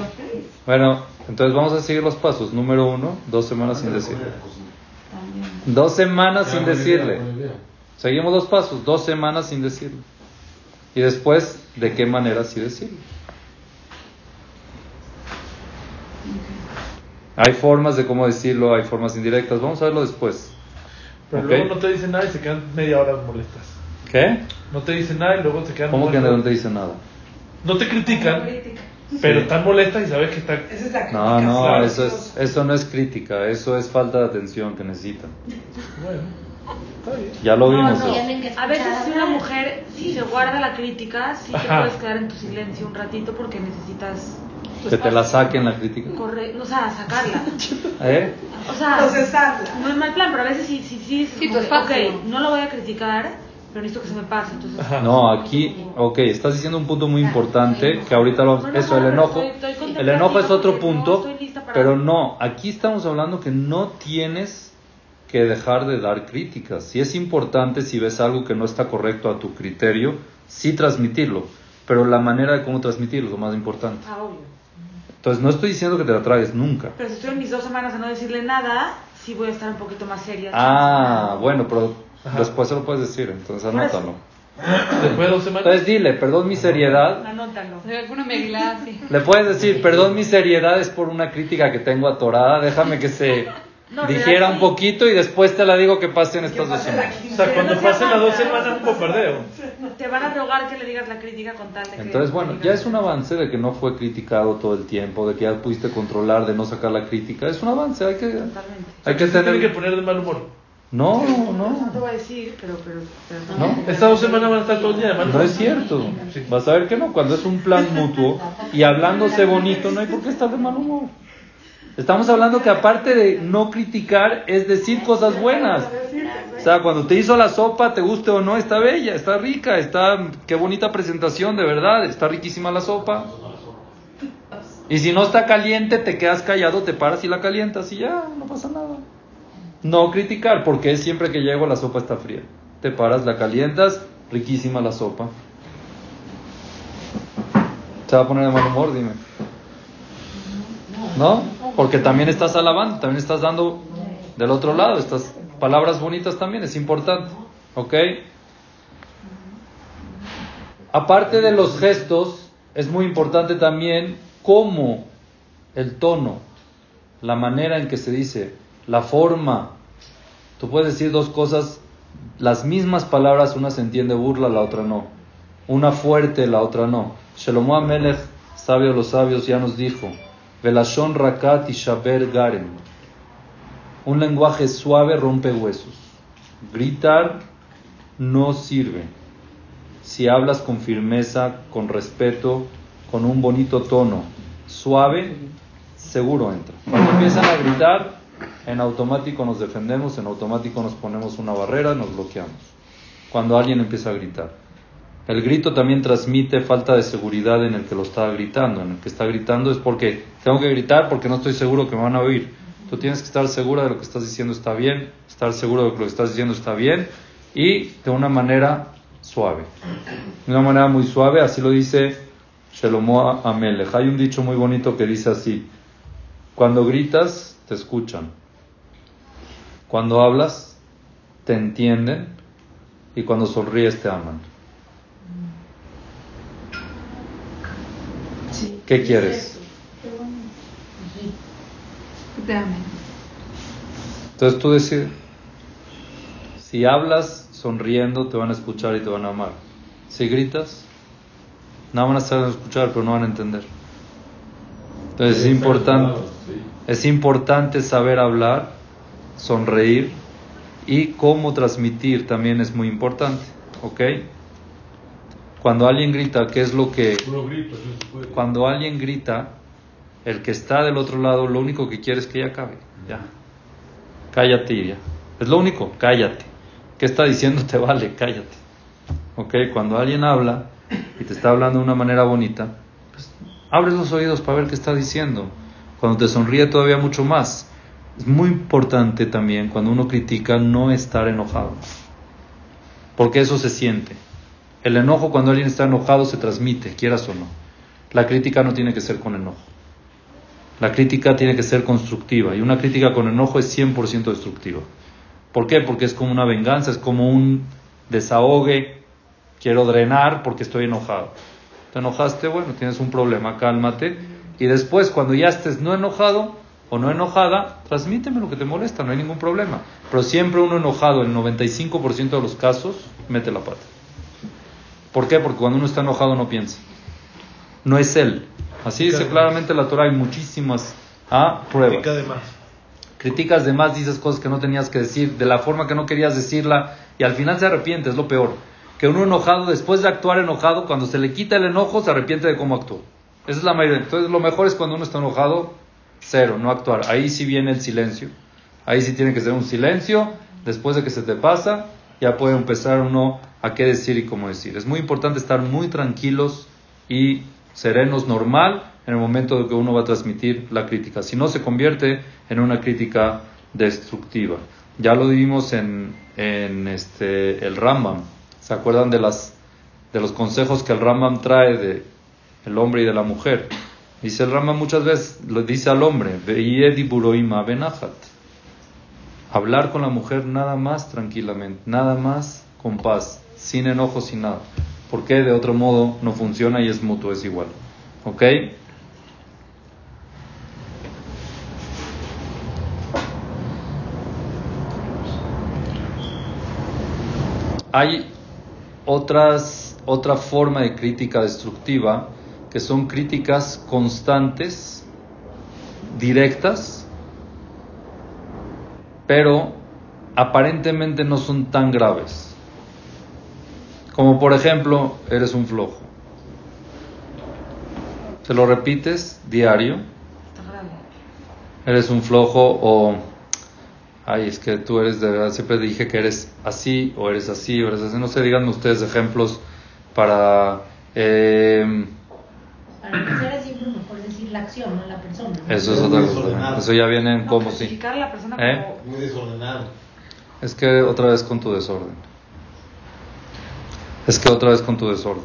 Bueno, entonces vamos a seguir los pasos. Número uno, dos semanas sin decirle. Dos semanas sin decirle. Seguimos los pasos, dos semanas sin decirle. Y después, ¿de qué manera sí decirle? Hay formas de cómo decirlo, hay formas indirectas. Vamos a verlo después. Pero luego no te dicen nada y se quedan media hora molestas. ¿Qué? No te dicen nada y luego se quedan ¿Cómo que molestas. no te dice nada? No te critican, pero están molestas y sabes que están. Esa es la crítica. No, no, eso, es, eso no es crítica, eso es falta de atención que necesitan. Bueno. Ya lo vimos. no. A veces si una mujer si se guarda la crítica, sí te Ajá. puedes quedar en tu silencio un ratito porque necesitas tu Que te la saquen la crítica. Corre, o sea, sacarla. [laughs] ¿Eh? O sea, Procesarla. no es mal plan, pero a veces sí, sí, sí, Sí, espacio. ok, no lo voy a criticar, pero necesito que se me pase. Entonces, Ajá. No, aquí, ok, estás diciendo un punto muy importante que ahorita lo No, no, eso, no, el enojo, estoy- estoy el enojo es otro punto, porque no estoy lista para- pero no, aquí estamos hablando que no tienes que dejar de dar críticas. Si es importante, si ves algo que no está correcto a tu criterio, sí transmitirlo, pero la manera de cómo transmitirlo es lo más importante. ah, obvio. Entonces no estoy diciendo que te la tragues nunca. Pero si estoy en mis dos semanas a no decirle nada, sí voy a estar un poquito más seria. Ah, bueno, pero Ajá. después se lo puedes decir, entonces anótalo. Después de dos semanas. Entonces dile, perdón mi seriedad, Anótalo. Le puedes decir, perdón mi seriedad es por una crítica que tengo atorada, déjame que se No, pero un poquito y después te la digo que pase en estas dos semanas. O sea, cuando no se pasen las dos semanas, un bombardeo. Te van a rogar que le digas la crítica con tal de que. Entonces, bueno, ya es un avance de que no fue criticado todo el tiempo, de que ya pudiste controlar, de no sacar la crítica. Es un avance, hay que, Totalmente. hay que tiene que tener... poner de mal humor. No, No te no. voy a decir, pero. pero, pero No. Estas dos semanas van a estar todo el día, hermano. No es cierto. Vas a ver que no. Cuando es un plan mutuo y hablándose bonito, no hay por qué estar de mal humor. Estamos hablando que aparte de no criticar, es decir cosas buenas. O sea, cuando te hizo la sopa, te guste o no, está bella, está rica, está, qué bonita presentación, de verdad, está riquísima la sopa. Y si no está caliente, te quedas callado, te paras y la calientas y ya, no pasa nada. No criticar, porque es siempre que llego la sopa está fría. Te paras, la calientas, riquísima la sopa. ¿Se va a poner de mal humor? Dime. ¿No? Porque también estás alabando, también estás dando del otro lado, estas palabras bonitas también, es importante. ¿Ok? Aparte de los gestos, es muy importante también cómo el tono, la manera en que se dice, la forma. Tú puedes decir dos cosas, las mismas palabras, una se entiende burla, la otra no. Una fuerte, la otra no. Shelomo Amelech, sabio de los sabios, ya nos dijo, Velashon Rakat y Shaber Garem. Un lenguaje suave rompe huesos. Gritar no sirve. Si hablas con firmeza, con respeto, con un bonito tono, suave, seguro entra. Cuando empiezan a gritar, en automático nos defendemos, en automático nos ponemos una barrera, nos bloqueamos. Cuando alguien empieza a gritar. El grito también transmite falta de seguridad en el que lo está gritando. En el que está gritando es porque tengo que gritar porque no estoy seguro que me van a oír. Tú tienes que estar segura de lo que estás diciendo está bien, estar seguro de que lo que estás diciendo está bien y de una manera suave. De una manera muy suave, así lo dice Shelomo Amelech. Hay un dicho muy bonito que dice así: Cuando gritas, te escuchan. Cuando hablas, te entienden. Y cuando sonríes, te aman. Sí. ¿Qué quieres? Te amen. Entonces tú decides. Si hablas sonriendo, te van a escuchar y te van a amar. Si gritas, no van a saber escuchar, pero no van a entender. Entonces es importante, es importante saber hablar, sonreír y cómo transmitir también es muy importante, ¿ok? Cuando alguien grita, ¿qué es lo que cuando alguien grita, el que está del otro lado lo único que quiere es que ya acabe. Ya. Cállate ya. Es lo único, cállate. ¿Qué está diciendo? [laughs] Te vale, cállate. ¿Ok? Cuando alguien habla y te está hablando de una manera bonita, pues abres los oídos para ver qué está diciendo. Cuando te sonríe todavía mucho más. Es muy importante también cuando uno critica no estar enojado. Porque eso se siente. El enojo cuando alguien está enojado se transmite, quieras o no. La crítica no tiene que ser con enojo. La crítica tiene que ser constructiva y una crítica con enojo es 100% destructiva. ¿Por qué? Porque es como una venganza, es como un desahogue. Quiero drenar porque estoy enojado. ¿Te enojaste? Bueno, tienes un problema, cálmate. Y después, cuando ya estés no enojado o no enojada, transmíteme lo que te molesta, no hay ningún problema. Pero siempre uno enojado, en 95% de los casos, mete la pata. ¿Por qué? Porque cuando uno está enojado no piensa. No es él. Así dice claramente la Torah, hay muchísimas ah, pruebas. Critica de más. Criticas de más, dices cosas que no tenías que decir, de la forma que no querías decirla, y al final se arrepiente, es lo peor. Que uno enojado, después de actuar enojado, cuando se le quita el enojo, se arrepiente de cómo actuó. Esa es la mayoría. Entonces, lo mejor es cuando uno está enojado, cero, no actuar. Ahí sí viene el silencio. Ahí sí tiene que ser un silencio. Después de que se te pasa, ya puede empezar uno a qué decir y cómo decir. Es muy importante estar muy tranquilos y serenos, normal, en el momento de que uno va a transmitir la crítica. Si no, se convierte en una crítica destructiva. Ya lo vimos en, en este, el Rambam. ¿Se acuerdan de, las, de los consejos que el Rambam trae de el hombre y de la mujer? Dice el Rambam muchas veces, lo dice al hombre, "Ve'yedi buroima benachat". Hablar con la mujer nada más tranquilamente, nada más con paz, sin enojo, sin nada. Porque de otro modo no funciona y es mutuo, es igual. ¿Ok? Hay otras, otra forma de crítica destructiva que son críticas constantes, directas, pero aparentemente no son tan graves. Como por ejemplo, eres un flojo. Te lo repites diario. Eres un flojo o... Ay, es que tú eres de verdad, siempre dije que eres así o eres así o eres así. No sé, díganme ustedes ejemplos para... eh, Para no ser así, pero mejor decir la acción, no la persona. ¿no? eso es otra cosa. Eso ya viene en No, cómo sí. clasificar a la persona ¿Eh? como Muy desordenado. Es que otra vez con tu desorden. Es que otra vez con tu desorden.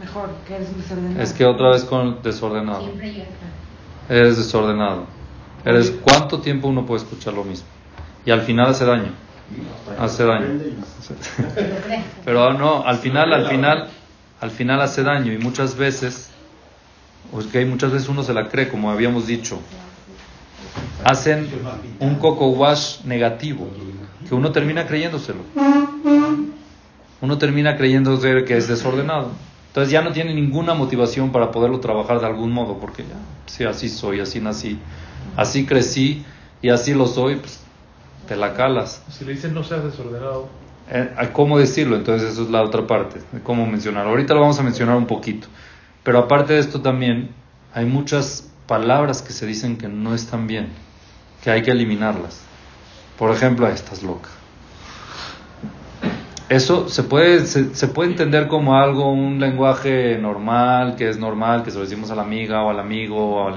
mejor, que eres un desordenado. Es que otra vez con desordenado. Siempre. Eres desordenado. Eres cuánto tiempo uno puede escuchar lo mismo. Y al final hace daño. Hace daño. [laughs] Pero no, al final, al final, al final hace daño y muchas veces, ok, muchas veces uno se la cree, como habíamos dicho. Hacen un coco wash negativo, que uno termina creyéndoselo. Uno termina creyéndose que es desordenado. Entonces ya no tiene ninguna motivación para poderlo trabajar de algún modo, porque ya, si así soy, así nací, así crecí y así lo soy, pues te la calas. Si le dicen no seas desordenado, Eh, ¿a ¿Cómo decirlo? Entonces, eso es la otra parte, cómo mencionarlo. Ahorita lo vamos a mencionar un poquito. Pero aparte de esto también, hay muchas palabras que se dicen que no están bien, que hay que eliminarlas. Por ejemplo, "Ah, estás loca. Eso se puede, se, se puede entender como algo, un lenguaje normal, que es normal, que se lo decimos a la amiga o al amigo. O al...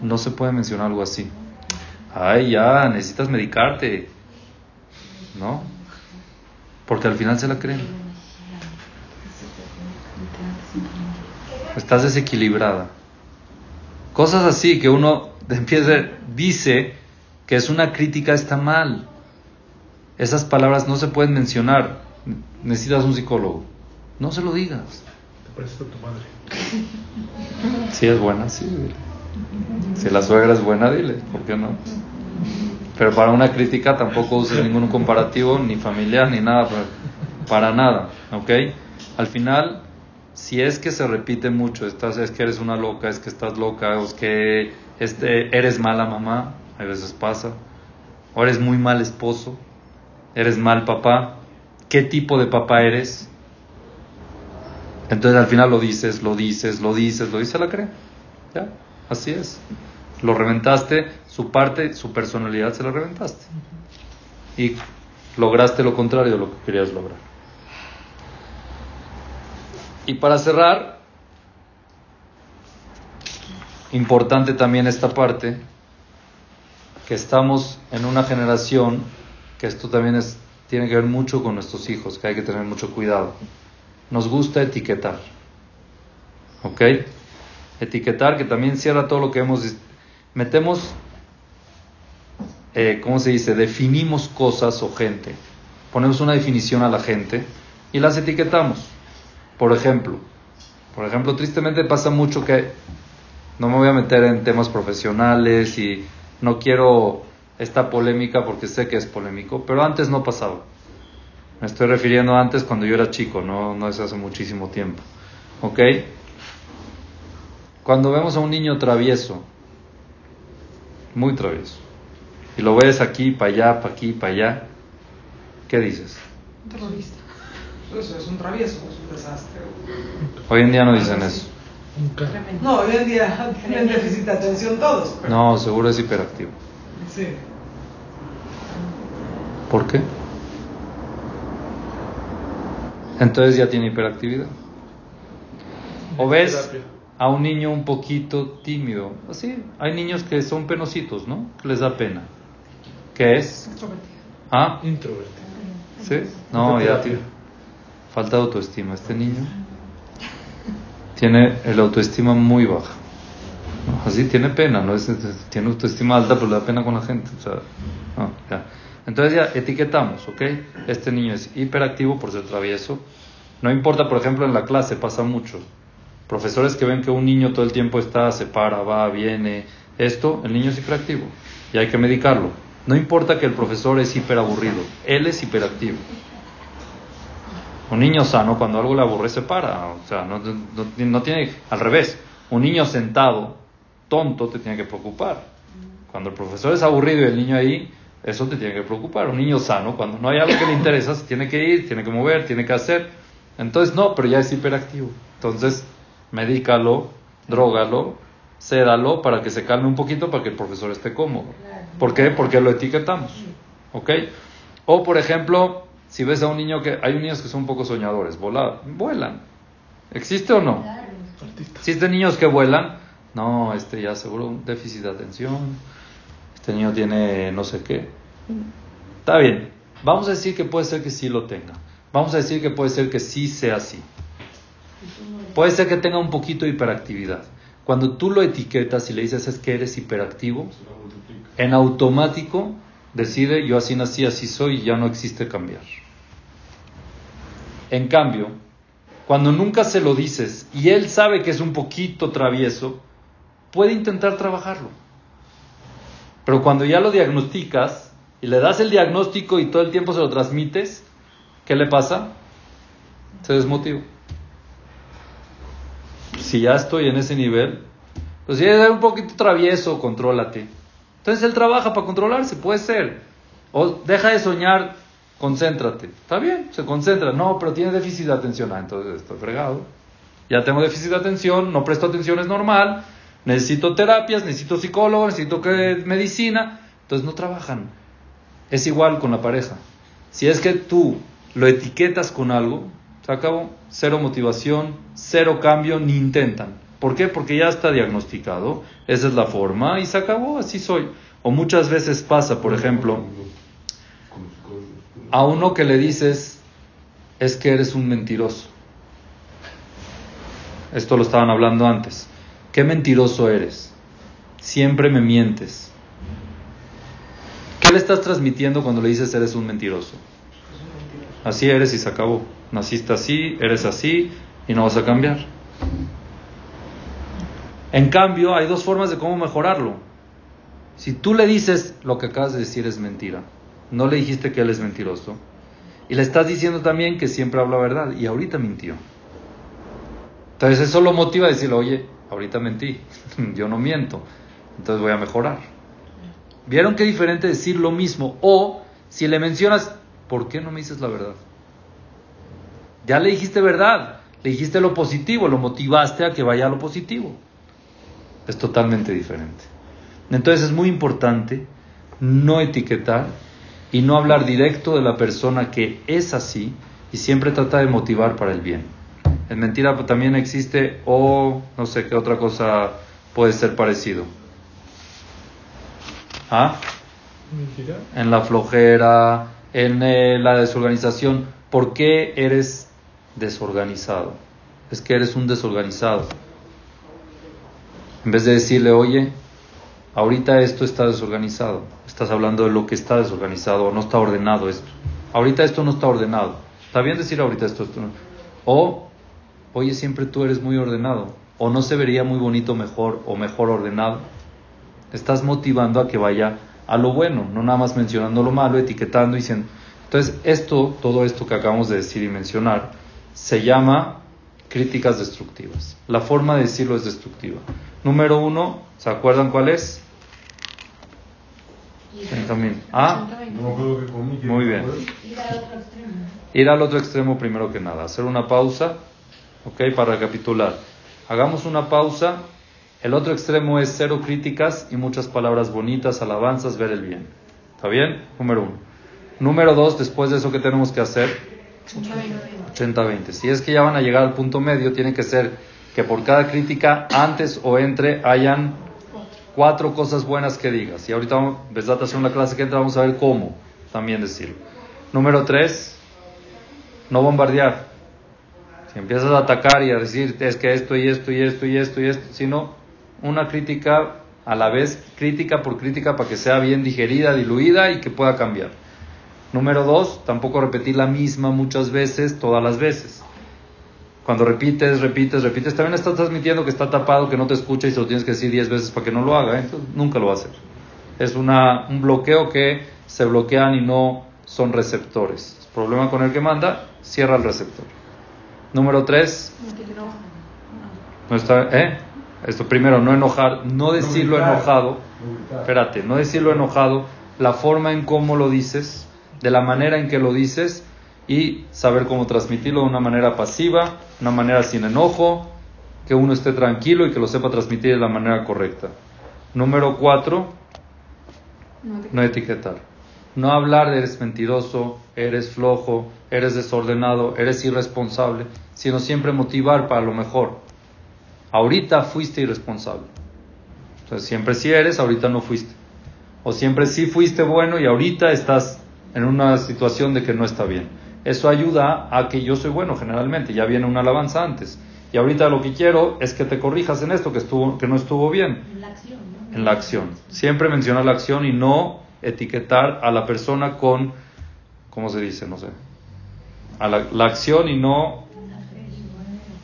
No se puede mencionar algo así. Ay, ya, necesitas medicarte. ¿No? Porque al final se la creen. Estás desequilibrada. Cosas así que uno [laughs] empieza, dice que es una crítica, está mal. Esas palabras no se pueden mencionar. Necesitas un psicólogo. No se lo digas. te pareces a tu madre. [laughs] Si es buena, sí. dile. Si la suegra es buena, dile. ¿Por qué no? Pero para una crítica tampoco uses ningún comparativo, ni familiar, ni nada. Para, para nada. ¿Ok? Al final, si es que se repite mucho, estás, es que eres una loca, es que estás loca, o es que este, eres mala mamá, a veces pasa. O eres muy mal esposo, eres mal papá. ¿Qué tipo de papá eres? Entonces al final lo dices, lo dices, lo dices, lo dices, la cree. Ya, así es. Lo reventaste, su parte, su personalidad se la reventaste. Y lograste lo contrario de lo que querías lograr. Y para cerrar, importante también esta parte, que estamos en una generación, que esto también es, tiene que ver mucho con nuestros hijos, que hay que tener mucho cuidado. Nos gusta etiquetar. ¿Ok? Etiquetar que también cierra todo lo que hemos... Metemos, eh, ¿cómo se dice? Definimos cosas o gente. Ponemos una definición a la gente y las etiquetamos. Por ejemplo, por ejemplo, tristemente pasa mucho que no me voy a meter en temas profesionales y no quiero esta polémica porque sé que es polémico, pero antes no pasaba. Me estoy refiriendo a antes cuando yo era chico, no, no es hace muchísimo tiempo. ¿Ok? Cuando vemos a un niño travieso, muy travieso, y lo ves aquí, para allá, para aquí, para allá, ¿qué dices? Terrorista. Eso es un travieso, es un desastre. Hoy en día no dicen eso. No, hoy en día tienen déficit de atención todos. pero- No, seguro es hiperactivo. Sí. ¿Por qué? Entonces ya tiene hiperactividad. O ves a un niño un poquito tímido. Así, hay niños que son penositos, ¿no? Que les da pena. ¿Qué es? Extrovertido. ¿Ah? Introvertido. ¿Sí? No, ya Terapia. Falta de autoestima. Este niño tiene el autoestima muy baja. Así tiene pena, ¿no? Es, tiene autoestima alta, pero le da pena con la gente. O ya. Entonces ya etiquetamos, ¿ok? Este niño es hiperactivo por ser travieso. No importa, por ejemplo, en la clase pasa mucho. Profesores que ven que un niño todo el tiempo está, se para, va, viene. Esto, el niño es hiperactivo y hay que medicarlo. No importa que el profesor es hiperaburrido, él es hiperactivo. Un niño sano, cuando algo le aburre, se para. O sea, no, no- no tiene. Al revés, un niño sentado, tonto, te tiene que preocupar. Cuando el profesor es aburrido y el niño ahí, Eso te tiene que preocupar. Un niño sano, cuando no hay algo que le interesa, tiene que ir, tiene que mover, tiene que hacer. Entonces, no, pero ya es hiperactivo. Entonces, medícalo, drógalo, cédalo para que se calme un poquito para que el profesor esté cómodo. ¿Por qué? Porque lo etiquetamos. ¿Ok? O, por ejemplo, si ves a un niño que. Hay niños que son un poco soñadores, vola- vuelan. ¿Existe o no? Existen niños que vuelan. No, este ya seguro un déficit de atención. Este niño tiene no sé qué. Está bien. Vamos a decir que puede ser que sí lo tenga. Vamos a decir que puede ser que sí sea así. Puede ser que tenga un poquito de hiperactividad. Cuando tú lo etiquetas y le dices es que eres hiperactivo, en automático decide yo así nací, así soy y ya no existe cambiar. En cambio, cuando nunca se lo dices y él sabe que es un poquito travieso, puede intentar trabajarlo. Pero cuando ya lo diagnosticas y le das el diagnóstico y todo el tiempo se lo transmites, ¿qué le pasa? Se desmotiva. Si ya estoy en ese nivel, pues si es un poquito travieso, contrólate. Entonces él trabaja para controlarse, puede ser. O deja de soñar, concéntrate. Está bien, se concentra. No, pero tiene déficit de atención. Ah, entonces estoy fregado. Ya tengo déficit de atención, no presto atención, es normal. Necesito terapias, necesito psicólogo, necesito que, medicina. Entonces no trabajan. Es igual con la pareja. Si es que tú lo etiquetas con algo, se acabó. Cero motivación, cero cambio, ni intentan. ¿Por qué? Porque ya está diagnosticado. Esa es la forma y se acabó, así soy. O muchas veces pasa, por ejemplo, a uno que le dices, es que eres un mentiroso. Esto lo estaban hablando antes. ¿Qué mentiroso eres? Siempre me mientes. ¿Qué le estás transmitiendo cuando le dices eres un mentiroso? Así eres y se acabó. Naciste así, eres así y no vas a cambiar. En cambio, hay dos formas de cómo mejorarlo. Si tú le dices lo que acabas de decir es mentira, no le dijiste que él es mentiroso, y le estás diciendo también que siempre habla verdad, y ahorita mintió. Entonces eso lo motiva a decirle, oye, ahorita mentí, [laughs] yo no miento, entonces voy a mejorar. ¿Vieron qué diferente decir lo mismo? O si le mencionas, ¿por qué no me dices la verdad? Ya le dijiste verdad, le dijiste lo positivo, lo motivaste a que vaya a lo positivo. Es totalmente diferente. Entonces es muy importante no etiquetar y no hablar directo de la persona que es así y siempre trata de motivar para el bien. En mentira también existe o no sé qué otra cosa puede ser parecido. ¿Ah? Mentira. En la flojera, en eh, la desorganización. ¿Por qué eres desorganizado? Es que eres un desorganizado. En vez de decirle, oye, ahorita esto está desorganizado, estás hablando de lo que está desorganizado o no está ordenado esto. Ahorita esto no está ordenado. Está bien decir ahorita esto, esto no. O, oye, siempre tú eres muy ordenado. O no se vería muy bonito mejor o mejor ordenado. Estás motivando a que vaya a lo bueno, no nada más mencionando lo malo, etiquetando y diciendo. Entonces, esto, todo esto que acabamos de decir y mencionar, se llama críticas destructivas. La forma de decirlo es destructiva. Número uno, ¿se acuerdan cuál es? Benjamín. Ah, Muy bien. recuerdo. Ir al otro extremo. ir al otro extremo primero que nada, hacer una pausa, ¿ok? Para recapitular. Hagamos una pausa. El otro extremo es cero críticas y muchas palabras bonitas, alabanzas, ver el bien. ¿Está bien? Número uno. Número dos, después de eso, ¿qué tenemos que hacer? 80-20. Si es que ya van a llegar al punto medio, tiene que ser que por cada crítica, antes o entre, hayan cuatro cosas buenas que digas. Y ahorita, Besat, hacer una clase que entra, vamos a ver cómo también decirlo. Número tres, no bombardear. Si empiezas a atacar y a decir es que esto y esto y esto y esto y esto, sino una crítica a la vez, crítica por crítica para que sea bien digerida, diluida y que pueda cambiar. Número dos, tampoco repetir la misma muchas veces, todas las veces. Cuando repites, repites, repites, también estás transmitiendo que está tapado, que no te escucha y se lo tienes que decir diez veces para que no lo haga. ¿eh? Entonces, nunca lo va a hacer. Es una, un bloqueo que se bloquean y no son receptores. El problema con el que manda, cierra el receptor. Número tres, no está, ¿eh? Esto primero, no enojar, no decirlo enojado. Espérate, no decirlo enojado, la forma en cómo lo dices, de la manera en que lo dices y saber cómo transmitirlo de una manera pasiva, una manera sin enojo, que uno esté tranquilo y que lo sepa transmitir de la manera correcta. Número cuatro, no etiquetar. No hablar de eres mentiroso, eres flojo, eres desordenado, eres irresponsable, sino siempre motivar para lo mejor. Ahorita fuiste irresponsable. Entonces siempre sí eres, ahorita no fuiste. O siempre sí fuiste bueno y ahorita estás en una situación de que no está bien. Eso ayuda a que yo soy bueno generalmente, ya viene una alabanza antes. Y ahorita lo que quiero es que te corrijas en esto que, estuvo, que no estuvo bien. En la acción, ¿no? En la acción. Siempre mencionar la acción y no etiquetar a la persona con, ¿cómo se dice? No sé. A la, la acción y no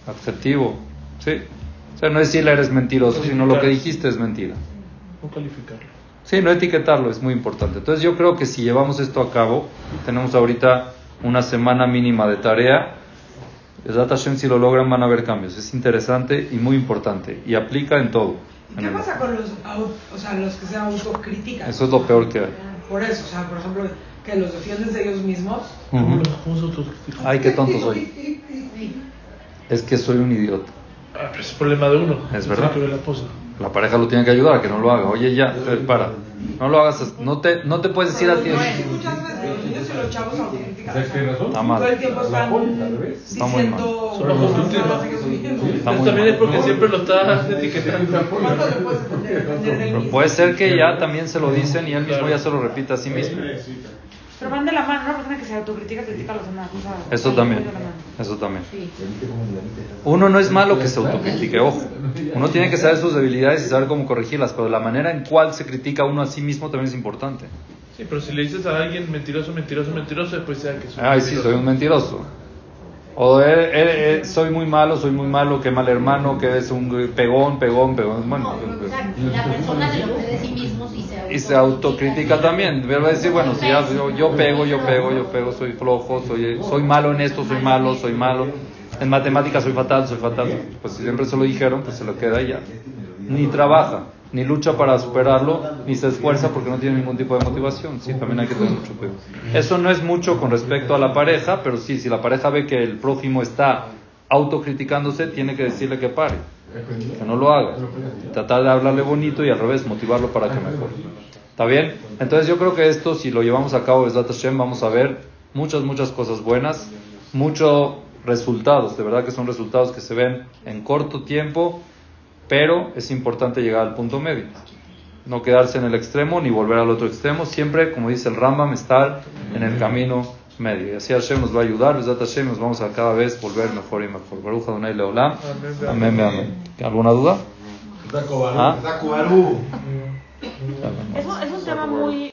adjetivo. ¿Sí? O sea, no decirle eres mentiroso, sino lo que dijiste es mentira. No calificarlo. Sí, no etiquetarlo es muy importante. Entonces yo creo que si llevamos esto a cabo, tenemos ahorita una semana mínima de tarea. Si lo logran van a haber cambios. Es interesante y muy importante. Y aplica en todo. ¿Y qué pasa con los, o sea, los que se autocritican? Eso es lo peor que hay. Por eso, o sea, por ejemplo, que los defienden de ellos mismos. Ujú. ¿Cómo se autocritica? Ay, qué tonto soy. [laughs] Es que soy un idiota. Ah, pero es problema de uno. Es verdad. que la esposa. La pareja lo tiene que ayudar a que no lo haga. Oye, ya, eh, para. No lo hagas. No te, no te puedes decir a ti. Muchas veces los niños y los chavos se autocritican. ¿Sabes qué razón? Está Todo el mal. tiempo están Está muy mal. muy también mal. es porque siempre lo está etiquetando. Puede ser que ya también se lo dicen y él mismo ya se lo repite a sí mismo. Pero van de la mano, una persona que se autocritica critica a los demás. O sea, Eso también. Eso también. Sí. Uno no es malo que se autocritique, ojo. Uno tiene que saber sus debilidades y saber cómo corregirlas, pero la manera en cual se critica uno a sí mismo también es importante. Sí, pero si le dices a alguien mentiroso, mentiroso, mentiroso, después sea que soy Ay, sí, soy un mentiroso. O eh, eh, eh, soy muy malo, soy muy malo, qué mal hermano, que es un pegón, pegón, pegón. Bueno, No, o sea, la persona se lo cree de sí mismo y se y se autocritica también. A decir, bueno, si ya, yo, yo pego, yo pego, yo pego, soy flojo, soy, soy malo en esto, soy malo, soy malo. En matemáticas soy fatal, soy fatal. Pues si siempre se lo dijeron, pues se lo queda y ya. Ni trabaja, ni lucha para superarlo, ni se esfuerza porque no tiene ningún tipo de motivación. Sí, también hay que tener mucho cuidado. Eso no es mucho con respecto a la pareja, pero sí, si la pareja ve que el prójimo está autocriticándose, tiene que decirle que pare, que no lo haga. Tratar de hablarle bonito y al revés, motivarlo para que mejore. ¿Está bien? Entonces yo creo que esto, si lo llevamos a cabo, Besat Hashem, vamos a ver muchas, muchas cosas buenas, muchos resultados, de verdad que son resultados que se ven en corto tiempo, pero es importante llegar al punto medio. No quedarse en el extremo ni volver al otro extremo, siempre, como dice el Rambam, estar en el camino medio. Y así Hashem nos va a ayudar, Besat Hashem, nos vamos a cada vez volver mejor y mejor. Baruch Adonai Leolam. Amén, amén. ¿Alguna duda? ¿Ah? Dakubaru. Eso,